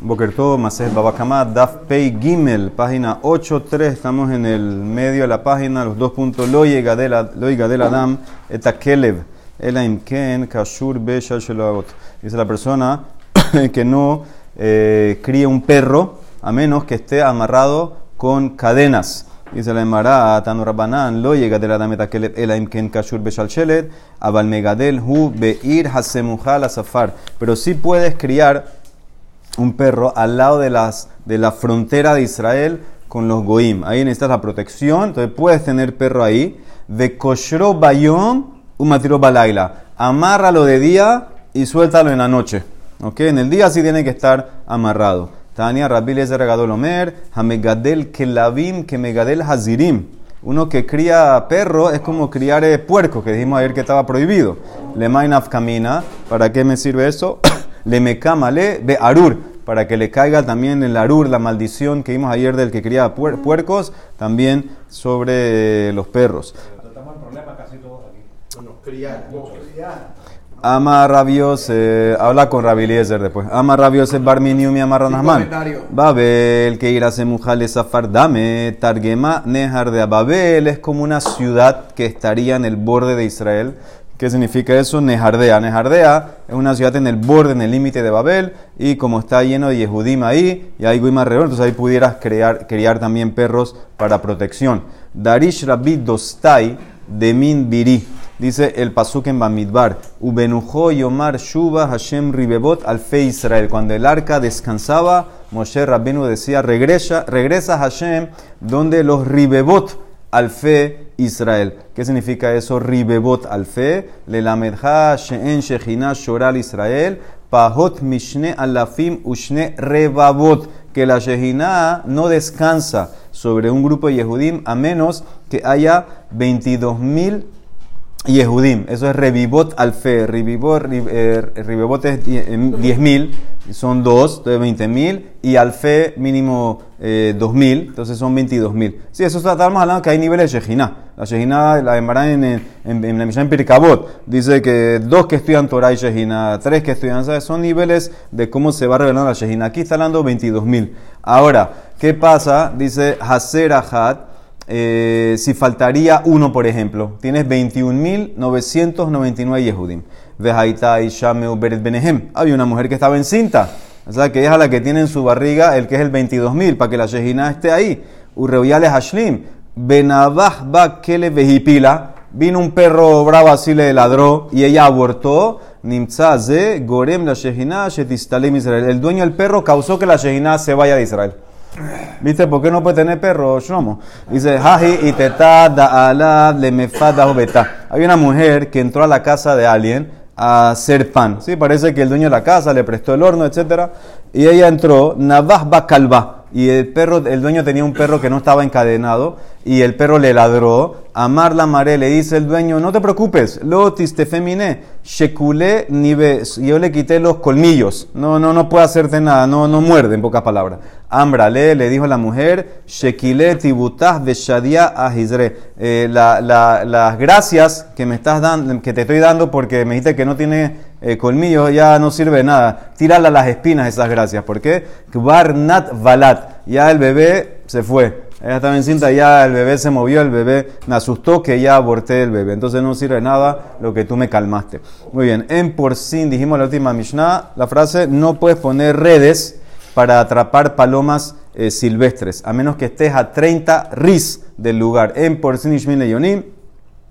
Bokerto, Masej Babakama, Daf Pei Gimel, página 8.3, estamos en el medio de la página, los dos puntos, Lo del Adam, Eta Kelev, Elaim Ken, Kashur Be Dice la persona que no eh, críe un perro a menos que esté amarrado con cadenas. Dice la Emara, Tanu Rabbanan, lo llega de la dameta que ken kashur beshalchelet, abal megadel hu beir hasemuja safar. Pero sí puedes criar un perro al lado de, las, de la frontera de Israel con los goim. Ahí necesitas la protección, entonces puedes tener perro ahí. De koshro bayom, umatiro balaila. Amárralo de día y suéltalo en la noche. ¿Ok? En el día sí tiene que estar amarrado. Tania Rabbi Lezer Omer, Hamegadel Kelavim Kemegadel Hazirim. Uno que cría perro es como criar eh, puerco, que dijimos ayer que estaba prohibido. Le camina, ¿para qué me sirve eso? Le mecamale be arur, para que le caiga también el arur, la maldición que vimos ayer del que cría puercos, también sobre los perros. Tratamos el problema casi todos aquí. Bueno, criar, Ama rabios, eh, habla con Rabiliezer después. Ama rabios es barminium y ama Babel, que irá se mujale safar dame, targema nejar de Babel es como una ciudad que estaría en el borde de Israel. ¿Qué significa eso? Nejardea. Nejardea es una ciudad en el borde, en el límite de Babel, y como está lleno de Yehudim ahí, y hay Guim alrededor, entonces ahí pudieras crear, criar también perros para protección. Darish Rabbi Dostai de Min Biri. Dice el pasuk en Bamidbar, Ubenujo Yomar Shuba Hashem Ribebot Alfe Israel. Cuando el arca descansaba, Moshe Rabbenu decía, regresa, regresa Hashem donde los Ribebot Alfe Israel. ¿Qué significa eso? Ribebot Alfe, Lelamedha She'en Shechina Shoral Israel, Pahot Mishne Alafim Ushne Rebabot. Que la Shechina no descansa sobre un grupo de Yehudim a menos que haya 22 mil Yehudim, eso es Revivot Alfe. Revivot, eh, Revivot es 10.000, son dos, entonces 20.000. Y Alfe mínimo eh, 2.000, entonces son 22.000. Sí, eso estamos hablando que hay niveles de Shejina. La Shejina la llamarán en, en, en, la Mishnah Pirkabot. Dice que dos que estudian Torah y Shejina, tres que estudian, ¿sabes? Son niveles de cómo se va revelando la Shejina. Aquí está hablando 22.000. Ahora, ¿qué pasa? Dice Haser Ahat eh, si faltaría uno, por ejemplo, tienes 21.999 Yehudim. Había una mujer que estaba encinta. O sea, que es a la que tiene en su barriga el que es el 22.000, para que la Shejina esté ahí. Urreuyales Hashlim. Benabah ba kele vejipila. Vino un perro bravo así le ladró y ella abortó. Nimtzaze gorem la Shejina shetistalim Israel. El dueño del perro causó que la Shejina se vaya de Israel. ¿Viste por qué no puede tener perro, Shlomo? Dice, Haji y teta da ala le mefada Hay una mujer que entró a la casa de alguien a hacer pan. Sí, parece que el dueño de la casa le prestó el horno, etc. Y ella entró, Navah Bakalba y el perro, el dueño tenía un perro que no estaba encadenado y el perro le ladró. Amar la mare le dice el dueño, no te preocupes, lo te femine, shekule nives, yo le quité los colmillos, no, no, no puede hacerte nada, no, no muerde en pocas palabras. Ambrale le dijo la mujer, shekile tibutah de shadia ahizre, eh, las gracias que me estás dando, que te estoy dando porque me dijiste que no tiene eh, colmillos ya no sirve nada. Tírala las espinas esas gracias. ¿Por qué? Kvarnat valat. Ya el bebé se fue. Ella estaba encinta, ya el bebé se movió, el bebé me asustó que ya aborté el bebé. Entonces no sirve nada lo que tú me calmaste. Muy bien, en porcín, dijimos la última Mishnah, la frase, no puedes poner redes para atrapar palomas eh, silvestres, a menos que estés a 30 ris del lugar. En Ishmin Yonim,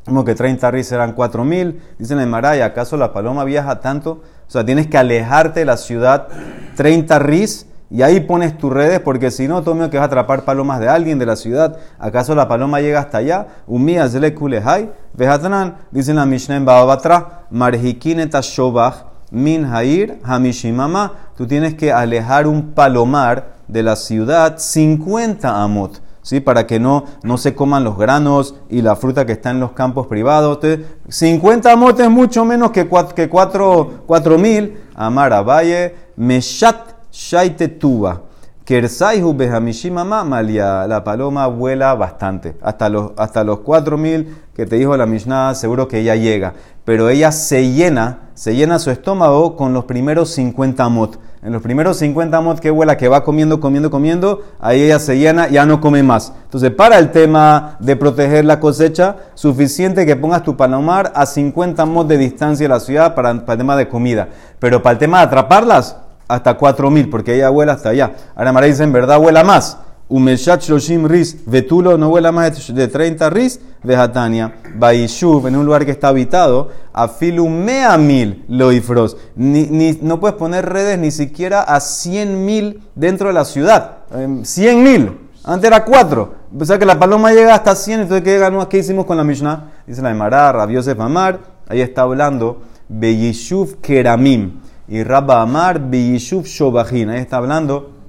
como que 30 ris serán 4000. Dicen en Maraya, ¿acaso la paloma viaja tanto? O sea, tienes que alejarte de la ciudad 30 ris y ahí pones tus redes porque si no, todo que vas a atrapar palomas de alguien de la ciudad. ¿Acaso la paloma llega hasta allá? Umía zele kulehai. Vejatran, dicen la Mishnah en Babatra, marhikinet shobach min hair hamishimama. Tú tienes que alejar un palomar de la ciudad 50 amot. ¿Sí? para que no, no se coman los granos y la fruta que está en los campos privados. 50 motes mucho menos que 4 que cuatro mil. Amara Valle, Meshat Shaite Tuba. Kersaihu Behamishimama Malia. La paloma vuela bastante. Hasta los, hasta los 4000 que te dijo la Mishnah, seguro que ella llega. Pero ella se llena, se llena su estómago con los primeros 50 mot. En los primeros 50 amos que vuela, que va comiendo, comiendo, comiendo, ahí ella se llena, ya no come más. Entonces, para el tema de proteger la cosecha, suficiente que pongas tu palomar a 50 amos de distancia de la ciudad para, para el tema de comida. Pero para el tema de atraparlas, hasta 4000, porque ella vuela hasta allá. Ahora Mara dice, en verdad vuela más. Umeshat Shloshim Ris, Vetulo no vuela más de 30 Ris, Vejatania, Baishuv, en un lugar que está habitado, Afilu Mea Mil Loifros. Ni, ni, no puedes poner redes ni siquiera a 100 mil dentro de la ciudad. 100 em, mil. Antes era 4. O sea que la paloma llega hasta 100, entonces ¿qué, ganó? ¿qué hicimos con la Mishnah? Dice la Emara, Rabiosef Amar, ahí está hablando, Beyishuv Keramim. Y Rabba Amar, Beyishuv Shobajin. Ahí está hablando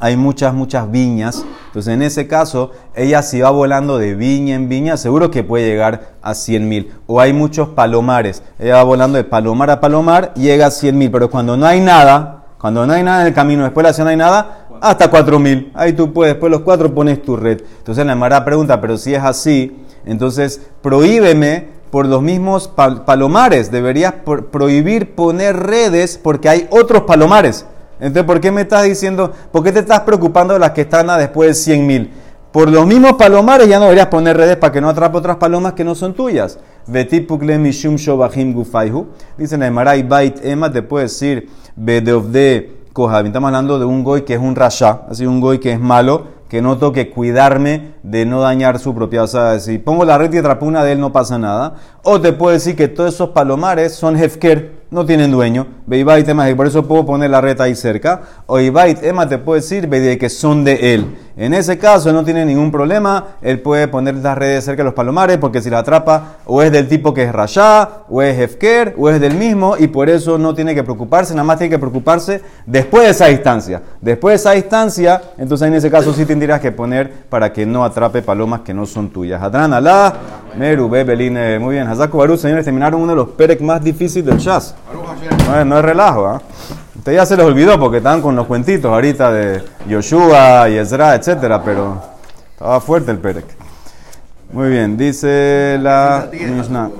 hay muchas, muchas viñas. Entonces, en ese caso, ella si va volando de viña en viña, seguro que puede llegar a 100 mil. O hay muchos palomares. Ella va volando de palomar a palomar, llega a 100 mil. Pero cuando no hay nada, cuando no hay nada en el camino, después de la ciudad no hay nada, hasta 4 mil. Ahí tú puedes, después los 4 pones tu red. Entonces, la Mara pregunta, pero si es así, entonces prohíbeme por los mismos palomares. Deberías prohibir poner redes porque hay otros palomares. Entonces, ¿por qué me estás diciendo, por qué te estás preocupando de las que están a después de 100 mil? Por los mismos palomares ya no deberías poner redes para que no atrape otras palomas que no son tuyas. mishum gufaihu. Dicen en Maray Bait te puede decir. Estamos hablando de un goy que es un rasha, así un goy que es malo, que no toque cuidarme de no dañar su propiedad. O sea, si pongo la red y atrapo una de él, no pasa nada. O te puede decir que todos esos palomares son hefker, no tienen dueño. Beibait Emma, por eso puedo poner la red ahí cerca. O Ibait Emma te puede decir de que son de él. En ese caso no tiene ningún problema. Él puede poner las redes cerca de los palomares porque si la atrapa o es del tipo que es rayá, o es hefker, o es del mismo y por eso no tiene que preocuparse. Nada más tiene que preocuparse después de esa distancia. Después de esa distancia, entonces en ese caso sí tendrías que poner para que no atrape palomas que no son tuyas. Adran Alá, Meru, Bebeline, muy bien. Hazako Baru, señores, terminaron uno de los perek más difíciles del jazz. No es, relajo, ¿ah? Usted ya se les olvidó porque están con los cuentitos ahorita de Yoshua y Ezra, etcétera, pero estaba fuerte el Perek. Muy bien, dice la Mishnah.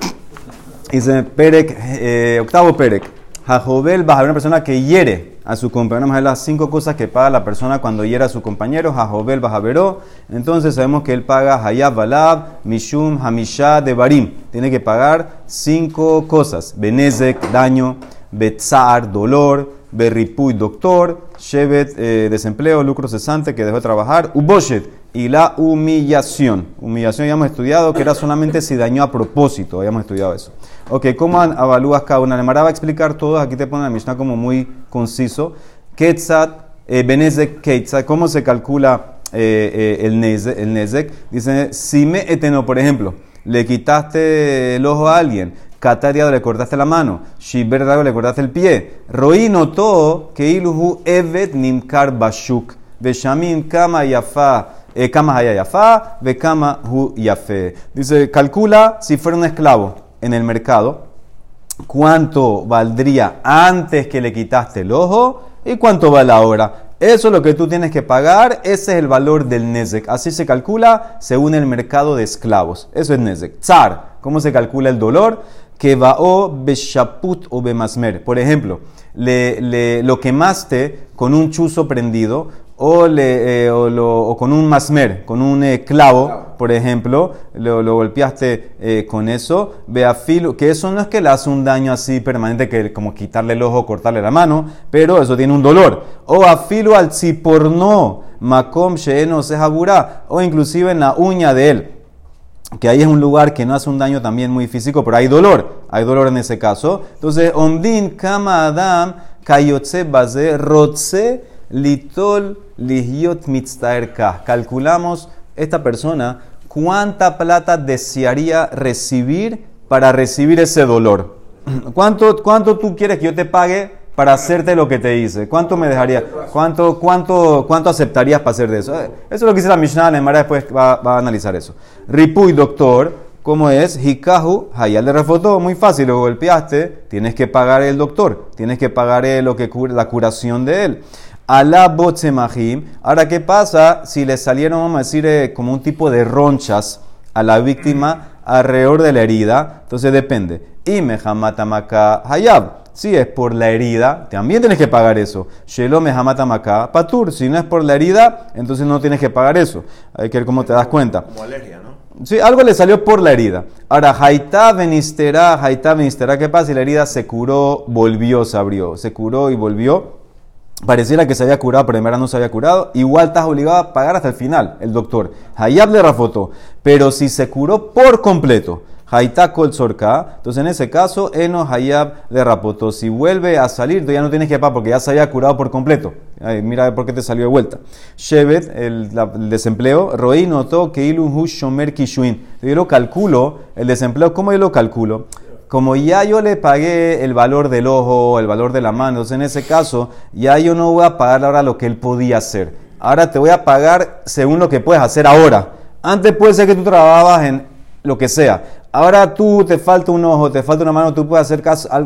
Dice Perek, eh, octavo Perek. Jajobel baja una persona que hiere a su compañero. Vamos a ver las cinco cosas que paga la persona cuando hiere a su compañero. Jajobel veró. Entonces sabemos que él paga Hayab Balab, Mishum, Hamisha, Devarim. Tiene que pagar cinco cosas: Benezek, daño, Betzar, dolor, Berripuy, doctor, Shevet, eh, desempleo, lucro cesante que dejó de trabajar, Uboshet, y la humillación. Humillación ya hemos estudiado que era solamente si dañó a propósito, habíamos estudiado eso. Ok, ¿cómo evalúas cada una? Le va a explicar todo, aquí te pone la Mishnah como muy conciso. Ketzat, eh, Benezek Ketzat, ¿cómo se calcula eh, eh, el, nezek, el Nezek? Dice, si me eteno, por ejemplo, le quitaste el ojo a alguien, Catariado le cortaste la mano, Shiberdago le cortaste el pie, Roí notó que iluhu evet nimkar bashuk, Beshamim kama yafa, eh, kama yafa, kama hu yafe. Dice, calcula si fuera un esclavo en el mercado, cuánto valdría antes que le quitaste el ojo y cuánto vale ahora. Eso es lo que tú tienes que pagar, ese es el valor del Nezek. Así se calcula según el mercado de esclavos. Eso es Nezek. Tsar, ¿cómo se calcula el dolor? que va o beshaput o bemasmer. Por ejemplo, le, lo quemaste con un chuzo prendido o, le, eh, o, con un masmer, con un eh, clavo, por ejemplo, lo, lo golpeaste eh, con eso, filo que eso no es que le hace un daño así permanente, que como quitarle el ojo, cortarle la mano, pero eso tiene un dolor. O afilo al tziporno, makom sheeno sehabura, o inclusive en la uña de él que ahí es un lugar que no hace un daño también muy físico, pero hay dolor, hay dolor en ese caso. Entonces, ondin kama adam kayotze baze rotze litol lihiot mitztaerka. Calculamos esta persona cuánta plata desearía recibir para recibir ese dolor. ¿Cuánto, cuánto tú quieres que yo te pague para hacerte lo que te hice? ¿Cuánto me dejaría? ¿Cuánto, cuánto, cuánto aceptarías para hacer de eso? Eh, eso es lo que dice la Mishnah, la Emara después va, va, a analizar eso. Ripuy, doctor, ¿cómo es? Hikahu, Hayal le refotó, muy fácil, lo golpeaste, tienes que pagar el doctor, tienes que pagar lo que la curación de él. Alá botzemahim. Ahora, ¿qué pasa si le salieron, vamos a decir, eh, como un tipo de ronchas a la víctima alrededor de la herida? Entonces depende. Y mehamatamaca hayab Si es por la herida, también tienes que pagar eso. Shelome hamata patur. Si no es por la herida, entonces no tienes que pagar eso. Hay que ver cómo te das cuenta. Como alergia, ¿no? Sí, algo le salió por la herida. Ahora, Haitá venistera, Haitá venistera, ¿qué pasa si la herida se curó, volvió, se abrió? Se curó y volvió. Pareciera que se había curado, pero en verdad no se había curado. Igual estás obligado a pagar hasta el final, el doctor. Hayab le rafotó. Pero si se curó por completo, Haitá kol sorka, entonces en ese caso, Eno Hayab de rapotó. Si vuelve a salir, tú ya no tienes que pagar porque ya se había curado por completo. Ay, mira por qué te salió de vuelta. Shevet, el, la- el desempleo, Roí notó que Ilun Shomer Kishuin. Yo lo calculo, el desempleo, ¿cómo yo lo calculo? Como ya yo le pagué el valor del ojo, el valor de la mano, entonces en ese caso, ya yo no voy a pagar ahora lo que él podía hacer. Ahora te voy a pagar según lo que puedes hacer ahora. Antes puede ser que tú trabajabas en lo que sea. Ahora tú te falta un ojo, te falta una mano, tú puedes hacer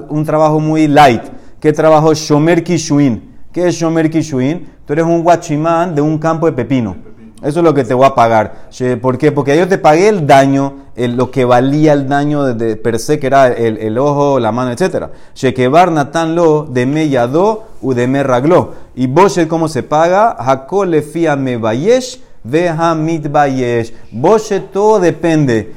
un trabajo muy light. ¿Qué trabajo? Shomer Kishuin. ¿Qué es Shomer Kishuin? Tú eres un guachimán de un campo de pepino. Eso es lo que te voy a pagar. ¿Por qué? Porque yo te pagué el daño, lo que valía el daño de, de per se, que era el, el ojo, la mano, etc. Shekebar Natan lo de me yadó u de me ragló. Y Boshet, ¿cómo se paga? Hakol le me bayesh, veja mit bayesh. Boshet, todo depende.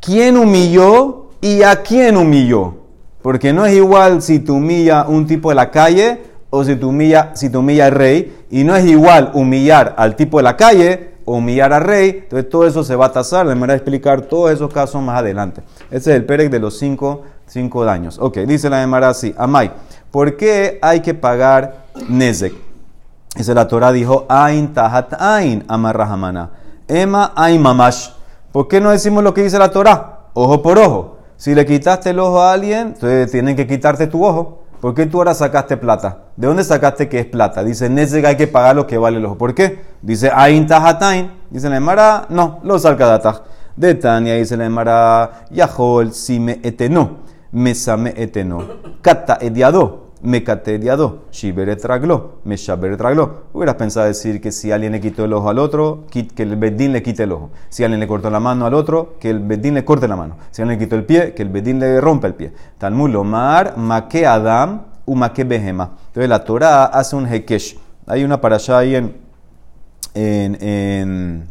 ¿Quién humilló y a quién humilló? Porque no es igual si tú humilla un tipo de la calle o si tú humilla, si tú humilla al rey. Y no es igual humillar al tipo de la calle o humillar al rey. Entonces todo eso se va a tasar. De manera de explicar todos esos casos más adelante. Ese es el Pérez de los cinco, cinco daños. Ok, dice la Gemara así. Amay, ¿por qué hay que pagar Nezek? Dice la Torah dijo, Ain tahat ain amarrahamana. Ema ain mamash. ¿Por qué no decimos lo que dice la Torah? Ojo por ojo. Si le quitaste el ojo a alguien, entonces tienen que quitarte tu ojo. ¿Por qué tú ahora sacaste plata? ¿De dónde sacaste que es plata? Dice, Nezek hay que pagar lo que vale el ojo. ¿Por qué? Dice, Ain tahat ain. Dice la Emara, no, lo salca dataj. De Tania dice la Emara, Yahol sime eteno, mesame eteno, kata ediado. Me catediado, shiberet tragló, me shaberet tragló. Hubieras pensado decir que si alguien le quitó el ojo al otro, que el bedín le quite el ojo. Si alguien le cortó la mano al otro, que el bedín le corte la mano. Si alguien le quitó el pie, que el bedín le rompa el pie. Talmud lomar, make adam, u make behema. Entonces la Torah hace un hekesh. Hay una para allá ahí en, en,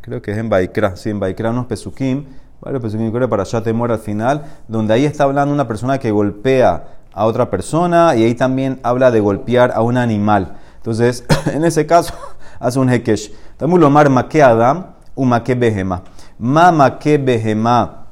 creo que es en Baikra, sí, en Baikra unos pesukim, varios pesukim, creo para allá te al final, donde ahí está hablando una persona que golpea a otra persona y ahí también habla de golpear a un animal. Entonces, en ese caso, hace un hekesh. Estamos lomar make adam, u make behema. Ma make behema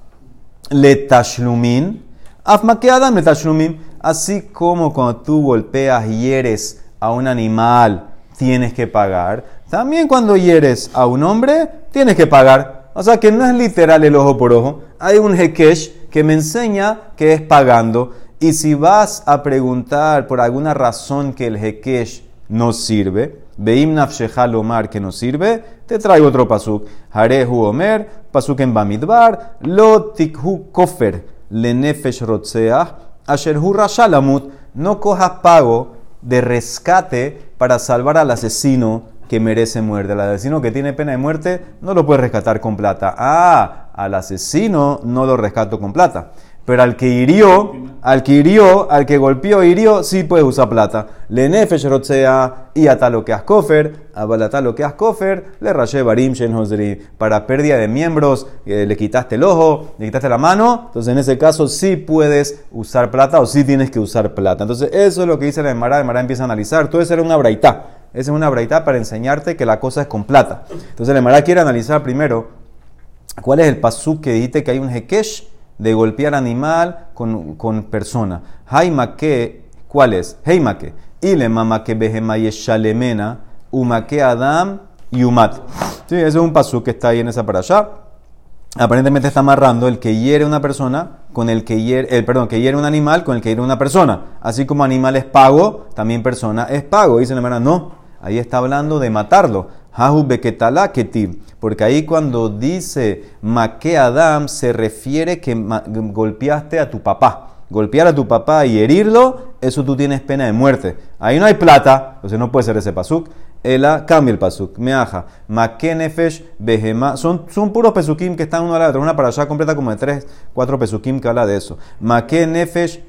le tashlumin, af make adam le tashlumin. Así como cuando tú golpeas y hieres a un animal, tienes que pagar. También cuando hieres a un hombre, tienes que pagar. O sea que no es literal el ojo por ojo. Hay un hekesh que me enseña que es pagando. Y si vas a preguntar por alguna razón que el hekesh no sirve, Beim nafshecha lomar que no sirve, te traigo otro pasuk. Harehu omer, pasuk en Bamidbar, lo tikhu kofer, le nefesh rotseah, asherhu rashalamut, no cojas pago de rescate para salvar al asesino que merece muerte. Al asesino que tiene pena de muerte no lo puedes rescatar con plata. Ah, al asesino no lo rescato con plata. Pero al que hirió, al que hirió, al que golpeó, hirió, sí puedes usar plata. Le nefesh rotzea y a lo que has kofer, a lo le rayé barim shen. Para pérdida de miembros, eh, le quitaste el ojo, le quitaste la mano, entonces en ese caso sí puedes usar plata o sí tienes que usar plata. Entonces eso es lo que dice la Emara, la Emara empieza a analizar. Todo eso era una braitá. Esa es una braitá para enseñarte que la cosa es con plata. Entonces la Emara quiere analizar primero cuál es el pasuk que dice que hay un hekesh de golpear animal con, con persona. Haimake, ¿cuál es? Heimake. Ile mamake behemaye umake adam y umat. Sí, ese es un pasuk que está ahí en esa para allá. Aparentemente está amarrando el que hiere una persona con el que hiere, el, perdón, que hiere un animal con el que hiere una persona. Así como animal es pago, también persona es pago. Dice la hermana, no, ahí está hablando de matarlo. Hahu beketala ketiv. Porque ahí cuando dice make Adam se refiere que golpeaste a tu papá. Golpear a tu papá y herirlo, eso tú tienes pena de muerte. Ahí no hay plata, entonces no puede ser ese pasuk. Ela cambia el pasuk. Meaja. Make nefesh behema. Son, son puros pesukim que están uno a la otra. Una para allá completa como de tres, cuatro pesukim que habla de eso. Make nefesh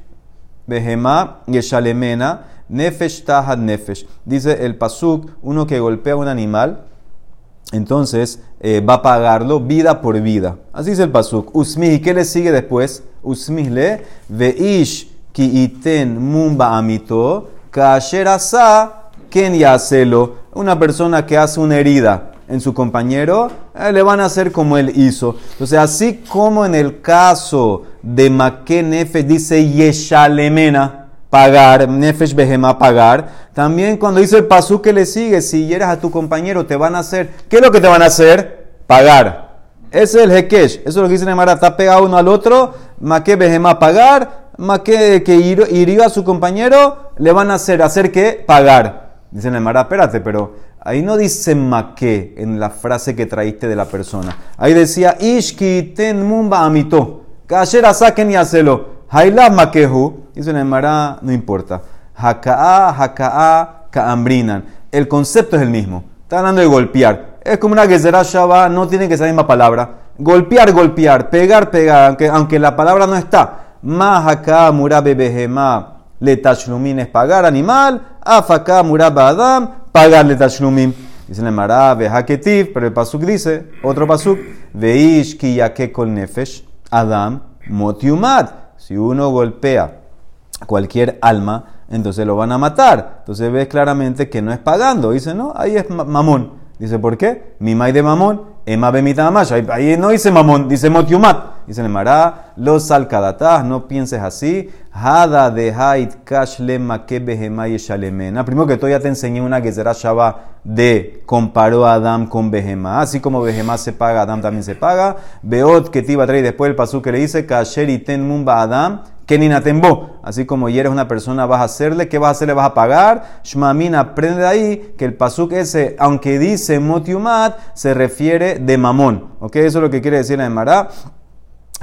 behemá yeshalemena, nefesh tahad nefesh. Dice el pasuk, uno que golpea a un animal, entonces eh, va a pagarlo vida por vida. Así es el pasuk. Usmih, ¿y qué le sigue después? Usmih le, veish ki iten mumba amito, kasher ken. Una persona que hace una herida en su compañero, eh, le van a hacer como él hizo. Entonces, así como en el caso de Makenefe dice Yeshalemena, pagar, Nefesh Behema, pagar, también cuando dice el pasú que le sigue, si hieres a tu compañero, te van a hacer, ¿qué es lo que te van a hacer? Pagar. Ese es el Hekesh. Eso es lo que dice Nemara, está pegado uno al otro, Make Behema, pagar, Make que hirió a su compañero, le van a hacer, ¿hacer qué? Pagar. Dice Nemara, espérate, pero Ahí no dice maqué en la frase que traíste de la persona. Ahí decía, Ishki ten mumba amito. Kashera saquen y hacelo. Hailab makehu. Dice Nemara, no importa. Haka'a, haka'a, kaambrinan. El concepto es el mismo. Está hablando de golpear. Es como una gezerá shaba, no tiene que ser la misma palabra. Golpear, golpear. Pegar, pegar. Aunque, aunque la palabra no está. Ma haka'a murabe behema. Le tashlumin es pagar animal. Afaka muraba adam pagarle tashlumim. Dice el Mará, haketiv, pero el pasuk dice, otro pasuk, veish ki kol nefesh, adam motiumat. Si uno golpea cualquier alma, entonces lo van a matar. Entonces ves claramente que no es pagando. Dice, no, ahí es mamón. Dice, ¿por qué? Mi mai de mamón, ema bemita Ahí no dice mamón, dice motiumat. Dice el Mará, los alcadatas, no pienses así. Hada de hait kashlema shalemena. Primero que todo ya te enseñé una que será Shabbat de comparó a Adam con Behemá. Así como Behemá se paga, Adam también se paga. Beot que te iba a traer después el pasú que le dice, kasher y ten mumba Adam. Keninatembo. Así como eres una persona, vas a hacerle, ¿qué vas a hacer? Le vas a pagar. Shmamin aprende de ahí que el pasuk ese, aunque dice motiumat, se refiere de mamón. ¿Ok? Eso es lo que quiere decir en Mará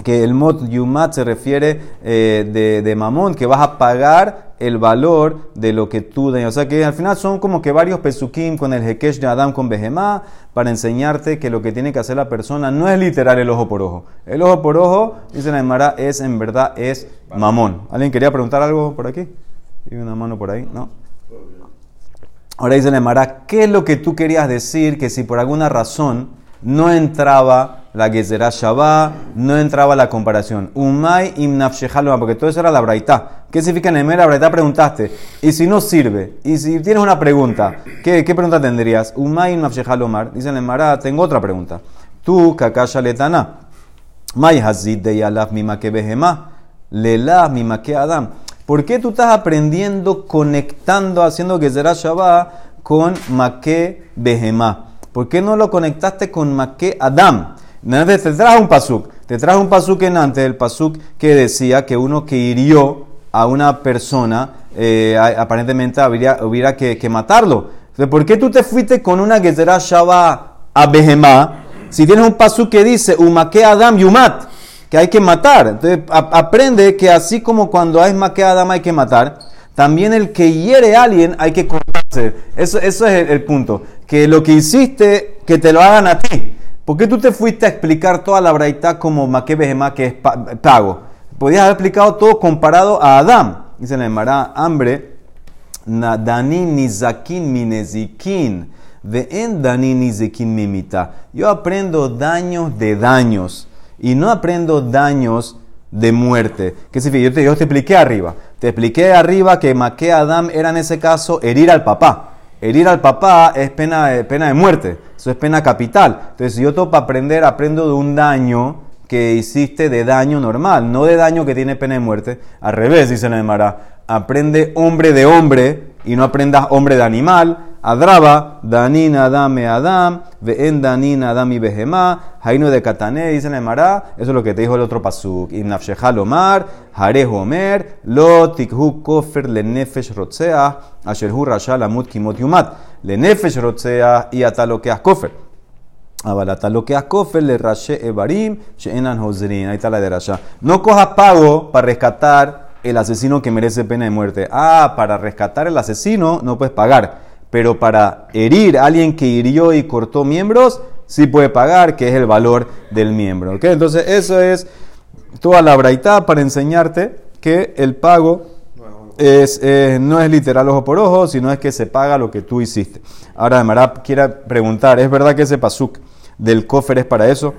que el mot yumat se refiere eh, de, de, mamón, que vas a pagar el valor de lo que tú dañas. O sea que al final son como que varios pesukim con el hekesh de Adam con Behemá para enseñarte que lo que tiene que hacer la persona no es literal el ojo por ojo. El ojo por ojo, dice la Emara, es en verdad es mamón. ¿Alguien quería preguntar algo por aquí? ¿Tiene una mano por ahí? ¿No? Ahora dice la Emara, ¿qué es lo que tú querías decir que si por alguna razón no entraba la Gezerá Shabbat, no entraba la comparación. Umay imnafshejaloma, porque todo eso era la braita. ¿Qué significa en la braita? Preguntaste. Y si no sirve, y si tienes una pregunta, ¿qué, pregunta tendrías? Umay imnafshejalomar. Dice la tengo otra pregunta. Tú, kakasha letana. May hazid de yalaf mima que behema. Lelaf mima adam. ¿Por qué tú estás aprendiendo, conectando, haciendo Gezerá Shabbat con Maque Behemá? ¿Por qué no lo conectaste con Maque Adam? Te trajo un pasuk. Te trajo un pasuk en antes, el pasuk que decía que uno que hirió a una persona, eh, aparentemente habría, hubiera que, matarlo. Entonces, ¿por qué tú te fuiste con una Gezerá Shaba a Behemá si tienes un pasuk que dice Umake Adam Yumat? Que hay que matar. Entonces, aprende que así como cuando hay Make Adam hay que matar, también el que hiere a alguien hay que cortarse. Eso, eso es el punto que lo que hiciste, que te lo hagan a ti. ¿Por qué tú te fuiste a explicar toda la braita como Maquebehema, que es pago? Podías haber explicado todo comparado a Adán. Dice la Emara, hambre, nadani nizakin minezikin, en dani nizakin mimita. Yo aprendo daños de daños y no aprendo daños de muerte. ¿Qué significa? Yo te, yo te expliqué arriba. Te expliqué arriba que Maque Adam era en ese caso herir al papá herir al papá es pena, pena de muerte, eso es pena capital. Entonces, si yo tengo para aprender, aprendo de un daño que hiciste de daño normal, no de daño que tiene pena de muerte. Al revés, dice Neymar, aprende hombre de hombre y no aprendas hombre de animal. Adraba, Danin Adam e Adam, Ve'en Danin Adam y Behemá, Hainu de Katané, dice Neymar, eso es lo que te dijo el otro pasuk. Innafshehal Omar, Harehu Omer, Lo Tikhu Kofer Le Nefesh Rotzea, Asherhu Rashal Amut Kimot Yumat, Le Nefesh Rotzea y Atalokeas Kofer. le rashe evarim she'enan hozrin. Ahí está la de Rasha. No cojas pago para rescatar el asesino que merece pena de muerte. Ah, para rescatar el asesino no puedes pagar. Pero para herir a alguien que hirió y cortó miembros, sí puede pagar, que es el valor del miembro. Entonces, eso es toda la braita para enseñarte que el pago es, eh, no es literal ojo por ojo, sino es que se paga lo que tú hiciste. Ahora, Mará quiere preguntar, ¿es verdad que ese pasuk del cofre es para eso?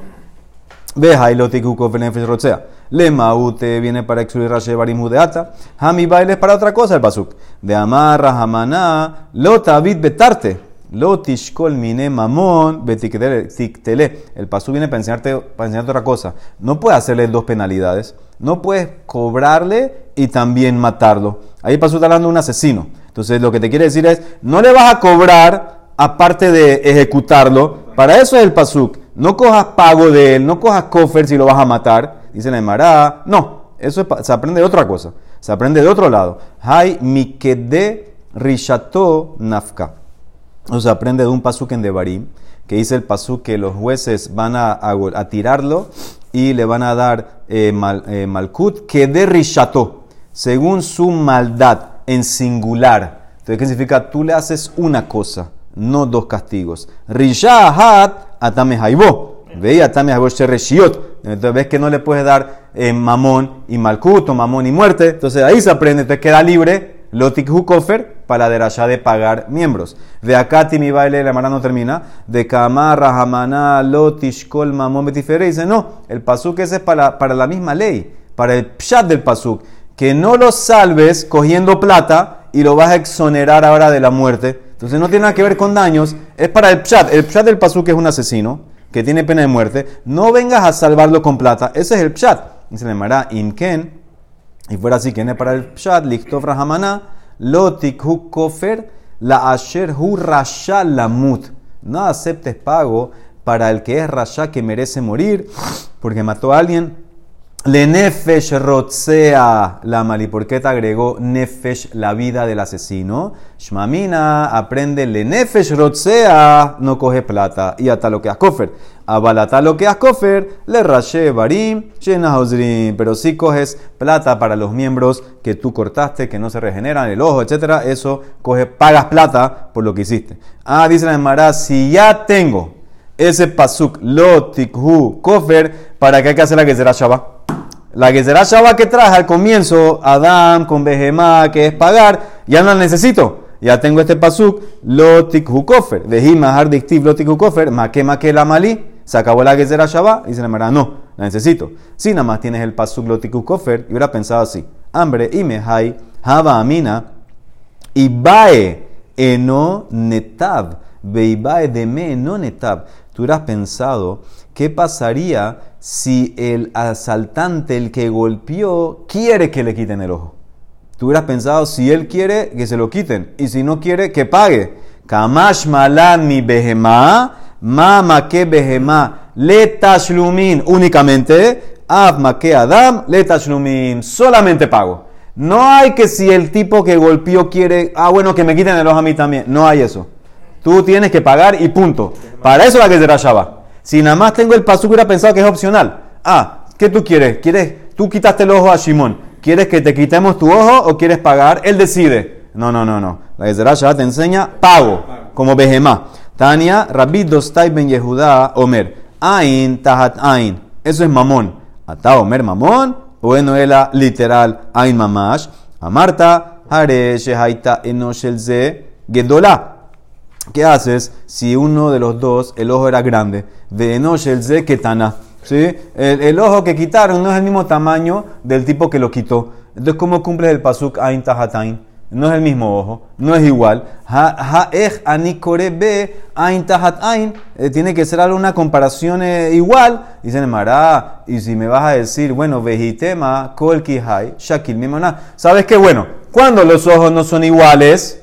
Ve Hailotiku Kofer Nefesh Rotzea. Le Maute viene para excluir Rashi Barim Judeata. Hami Baile para otra cosa el pasuk. De Amarra Hamaná, Lota Vid Betarte. Lotishkol mine mamón betiktele. El pasú viene para enseñarte, para enseñarte otra cosa. No puedes hacerle dos penalidades. No puedes cobrarle y también matarlo. Ahí el pasú está hablando de un asesino. Entonces lo que te quiere decir es, no le vas a cobrar aparte de ejecutarlo. Para eso es el pasuk. No cojas pago de él, no cojas cofer si lo vas a matar. Dice la Emara. No, eso se aprende de otra cosa. Se aprende de otro lado. Hay mikede rishato nafka. O se aprende de un pasuk en Devarim, que dice el pasuk que los jueces van a, tirarlo y le van a dar eh, eh, malkut que de rishato, según su maldad en singular. Entonces, ¿qué significa? Tú le haces una cosa, no dos castigos. Rishahat atame haibo. Veía atame haibo Entonces ves que no le puedes dar eh, mamón y malkut o mamón y muerte. Entonces ahí se aprende, entonces queda libre Lotik Hukofer para derashá de pagar miembros. De acá mi baile, la mara no termina. De Kamarra, Hamana, Lotishkol, Mamón, Betifere. Dice, no, el pasuk ese es para, para la misma ley, para el pshat del pasuk. Que no lo salves cogiendo plata y lo vas a exonerar ahora de la muerte. Entonces no tiene nada que ver con daños, es para el pshat. El pshat del pasuk es un asesino que tiene pena de muerte. No vengas a salvarlo con plata, ese es el pshat. Dice la Mara, Inken y fuera así, ¿quién es para el Pshat? Lichtov Rahamana, Lotik Hu Kofer, la Asher Hu Rasha Lamut. No aceptes pago para el que es Rasha que merece morir porque mató a alguien le nefesh rotzea la mali. ¿Por qué te agregó nefesh la vida del asesino? Shmamina aprende le nefesh no coge plata. Y hasta lo que cofer. Abalata lo que cofer, le rashe barim, llena Pero si coges plata para los miembros que tú cortaste, que no se regeneran, el ojo, etc. Eso coge, pagas plata por lo que hiciste. Ah, dice la Emara, si ya tengo ese pasuk, lo tikhu kofer, ¿para qué hay que hacer la que será Shabbat? La que será Shabbat que traje al comienzo, Adam con Behemá, que es pagar, ya no la necesito. Ya tengo este pasuk, lotik hukofer. Vejima hardiktiv lotik hukofer, maque maque la malí. Se acabó la que será Shabbat. Y se le mara, no, la necesito. Si nada más tienes el pasuk lotik hukofer, y hubiera pensado así. Hambre y mehai, haba amina, y bae eno netab. Veibae de me no netab. Tú hubieras pensado, ¿qué pasaría si el asaltante, el que golpeó, quiere que le quiten el ojo. Tú hubieras pensado, si él quiere, que se lo quiten. Y si no quiere, que pague. Kamash malan mi behemá, mama que behemá, le Únicamente, af que adam, le Solamente pago. No hay que si el tipo que golpeó quiere, ah, bueno, que me quiten el ojo a mí también. No hay eso. Tú tienes que pagar y punto. Para eso la que será Shabbat. Si nada más tengo el pasuk, hubiera pensado que es opcional. Ah, ¿qué tú quieres? ¿Quieres? Tú quitaste el ojo a Shimon. ¿Quieres que te quitemos tu ojo o quieres pagar? Él decide. No, no, no, no. La ya te enseña pago, como Behemá. Tania, Rabbi Dostai Ben Yehuda, Omer. Ain, Tahat Ain. Eso es mamón. Ata Omer mamón. Bueno, era literal Ain Mamash. Amarta, Hare, Shehaita, Enoshelze, Gedolá. ¿Qué haces si uno de los dos, el ojo era grande? De noche el ze ketana. ¿sí? El, ojo que quitaron no es el mismo tamaño del tipo que lo quitó. Entonces, ¿cómo cumple el pasuk ain tahatain? No es el mismo ojo, no es igual. Ha'ech be ain. Eh, tiene que ser alguna comparación eh, igual. Dicen Mará, y si me vas a decir, bueno, vejitema, kol kihai, shakil mimona. ¿Sabes qué? Bueno, cuando los ojos no son iguales,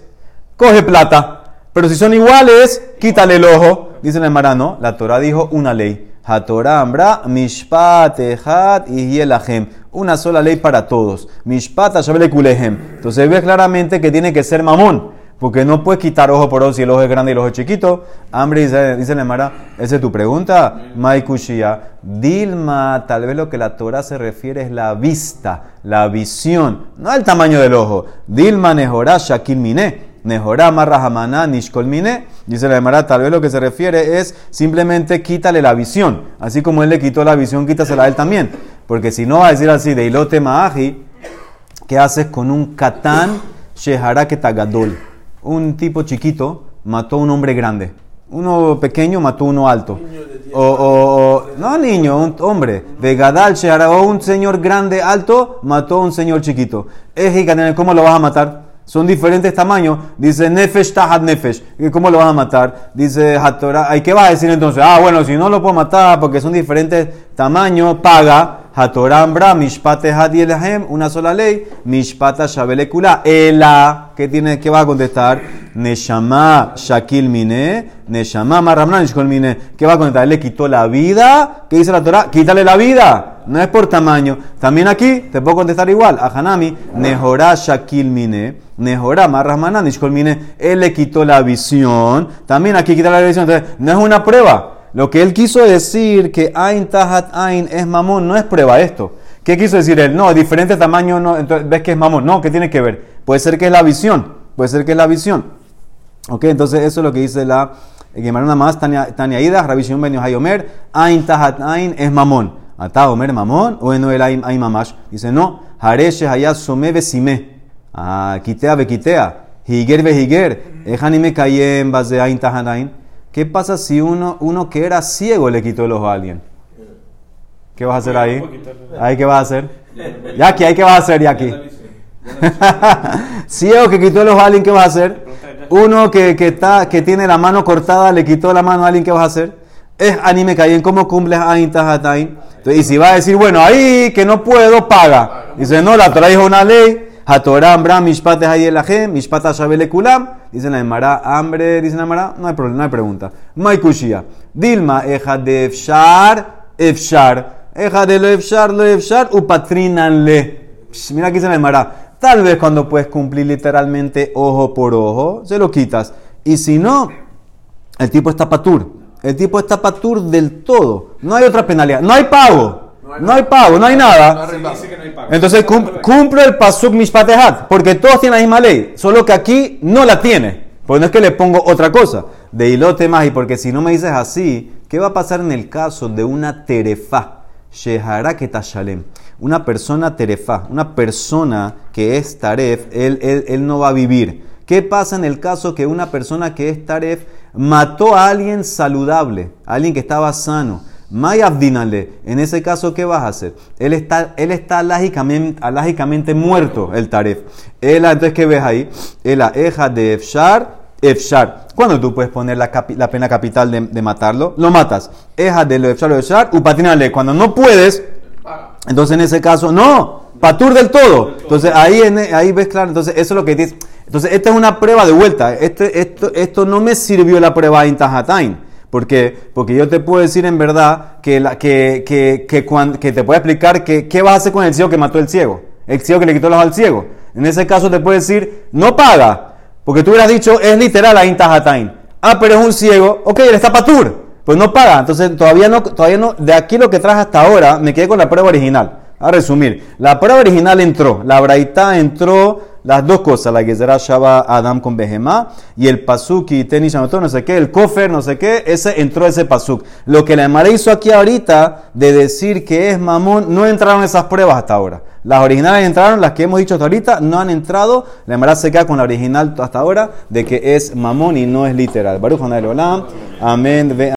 coge plata. Pero si son iguales, quítale el ojo. Dice el hermano, la Torah dijo una ley. Hatorah ambra, mishpat, ejat y yelahem. Una sola ley para todos. Mishpat, ashabele kulehem. Entonces ve claramente que tiene que ser mamón. Porque no puedes quitar ojo por ojo si el ojo es grande y el ojo es chiquito. Hambre, dice, dice Mara, esa es tu pregunta. Maikushia. Dilma, tal vez lo que la Torah se refiere es la vista, la visión, no el tamaño del ojo. Dilma nehorá shakil mine. Nehorama Rahamana Nishkolmine. Dice la Gemara, tal vez lo que se refiere es simplemente quítale la visión. Así como él le quitó la visión, quítasela a él también. Porque si no va a decir así, de ilote maaji, ¿Qué haces con un katán gadol? Un tipo chiquito mató a un hombre grande. Uno pequeño mató a uno alto. O, o, no niño, un hombre. De Gadal o un señor grande alto mató a un señor chiquito. ¿Cómo lo vas a matar? Son diferentes tamaños. Dice Nefesh Tahad Nefesh. ¿Cómo lo vas a matar? Dice Hatorah. ¿Y qué vas a decir entonces? Ah, bueno, si no lo puedo matar porque son diferentes tamaños, paga. Hatorambra, Mishpate Hadielahem, una sola ley. Mishpata Shabelekula. Ela, ¿qué, tiene, ¿qué va a contestar? Neshama Shakil Mine. Neshama Marramna Nishkol Mine. ¿Qué va a contestar? Él le quitó la vida. ¿Qué dice la Torah? Quítale la vida no es por tamaño. También aquí te puedo contestar igual. A Hanami, Nehorá Shakil Mine, Nehorá Marrahmaná Nishkol Mine, él le quitó la visión. También aquí quita la visión. Entonces, no es una prueba. Lo que él quiso decir que Ain Tahat Ain es mamón, no es prueba esto. ¿Qué quiso decir él? No, diferente tamaño, no, entonces ves que es mamón. No, ¿qué tiene que ver? Puede ser que es la visión. Puede ser que es la visión. Ok, entonces eso es lo que dice la Gemara nada más, Tania Ida, Rabishim Ben Yohayomer, Ain Tahat Ain es mamón. Ata Omer Mamón, o en el hay mamash. Dice, no, Hareshe Hayat Some Besime. Ah, Kitea Bekitea. Higer Behiger. Ejani me en base Ain Tahanain. ¿Qué pasa si uno, uno que era ciego le quitó el ojo a alguien? ¿Qué vas a hacer ahí? ¿Ahí qué vas a hacer? Yaki, ¿ahí qué vas a hacer, Yaki? ciego que quitó el ojo a alguien, ¿qué vas a hacer? Uno que, que, está, que tiene la mano cortada le quitó la mano a alguien, ¿qué vas a hacer? Es anime cayen, ¿cómo cumples Ain Tahatain? y si va a decir, bueno, ahí que no puedo, paga. Dice, no, la Torah dijo una ley. Hatoram, Bram, Mishpat Hayelahem, Mishpat Shabele Kulam. Dice la Emara, hambre, dice la Emara, no hay problema, no hay pregunta. Maikushia. Dilma, eja de Efshar, Efshar. Eja de lo Efshar, lo Efshar, upatrinanle. Mira aquí dice la Emara. Tal vez cuando puedes cumplir literalmente ojo por ojo, se lo quitas. Y si no, el tipo está patur. El tipo está patur del todo. No hay otra penalidad. No hay pago. No hay pago, no hay nada. Entonces cumple el pasuk mishpatehat. Porque todos tienen la misma ley. Solo que aquí no la tiene. Porque no es que le pongo otra cosa. De hilote más. Y porque si no me dices así, ¿qué va a pasar en el caso de una terefa? Shehara Shalem. Una persona terefa. Una persona que es taref. Él, él, él no va a vivir. ¿Qué pasa en el caso que una persona que es taref mató a alguien saludable, a alguien que estaba sano. Mayabdinale, en ese caso, ¿qué vas a hacer? Él está, él está alágicamente, muerto, el taref. Él, entonces, ¿qué ves ahí? El eja de Efshar, Efshar. ¿Cuándo tú puedes poner la, pena capital de, matarlo? Lo matas. Eja de lo Efshar o Efshar, upatinale. Cuando no puedes, entonces en ese caso, no, patur del todo. Entonces ahí, ahí ves claro, entonces eso es lo que dice. Entonces, esta es una prueba de vuelta. Este, esto, esto no me sirvió la prueba en Tajatain. Porque, porque yo te puedo decir en verdad que, que, que, que, te puedo explicar que, qué vas a hacer con el ciego que mató el ciego. El ciego que le quitó los al ciego. En ese caso te puedo decir, no paga. Porque tú hubieras dicho, es literal a Intahatain. Ah, pero es un ciego. Ok, él está patur. Pues no paga. Entonces todavía no, todavía no, de aquí lo que traje hasta ahora, me quedé con la prueba original. A resumir, la prueba original entró, la braita entró las dos cosas, la Gezerá Shaba Adam con Behemá y el Pasuk y Tenis no sé qué, el Kofer, no sé qué, ese entró ese Pasuk. Lo que la Emara hizo aquí ahorita de decir que es mamón, no entraron esas pruebas hasta ahora. Las originales entraron, las que hemos dicho hasta ahorita no han entrado. La Emara se queda con la original hasta ahora de que es mamón y no es literal. Baruch amén.